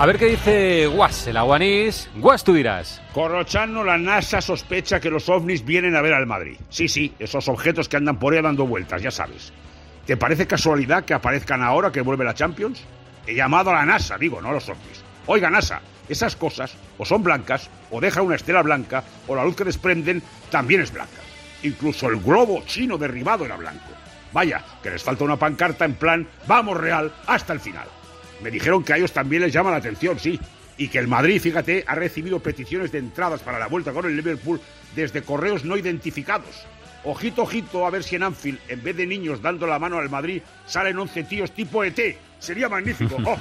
A ver qué dice Guas, el aguanís. Guas, tú dirás. Corrochano, la NASA sospecha que los ovnis vienen a ver al Madrid. Sí, sí, esos objetos que andan por ahí dando vueltas, ya sabes. ¿Te parece casualidad que aparezcan ahora que vuelve la Champions? He llamado a la NASA, digo, no a los ovnis. Oiga, NASA, esas cosas o son blancas, o dejan una estela blanca, o la luz que desprenden también es blanca. Incluso el globo chino derribado era blanco. Vaya, que les falta una pancarta en plan, vamos Real, hasta el final. Me dijeron que a ellos también les llama la atención, sí. Y que el Madrid, fíjate, ha recibido peticiones de entradas para la vuelta con el Liverpool desde correos no identificados. Ojito, ojito, a ver si en Anfield, en vez de niños dando la mano al Madrid, salen 11 tíos tipo ET. Sería magnífico. ¡Oh!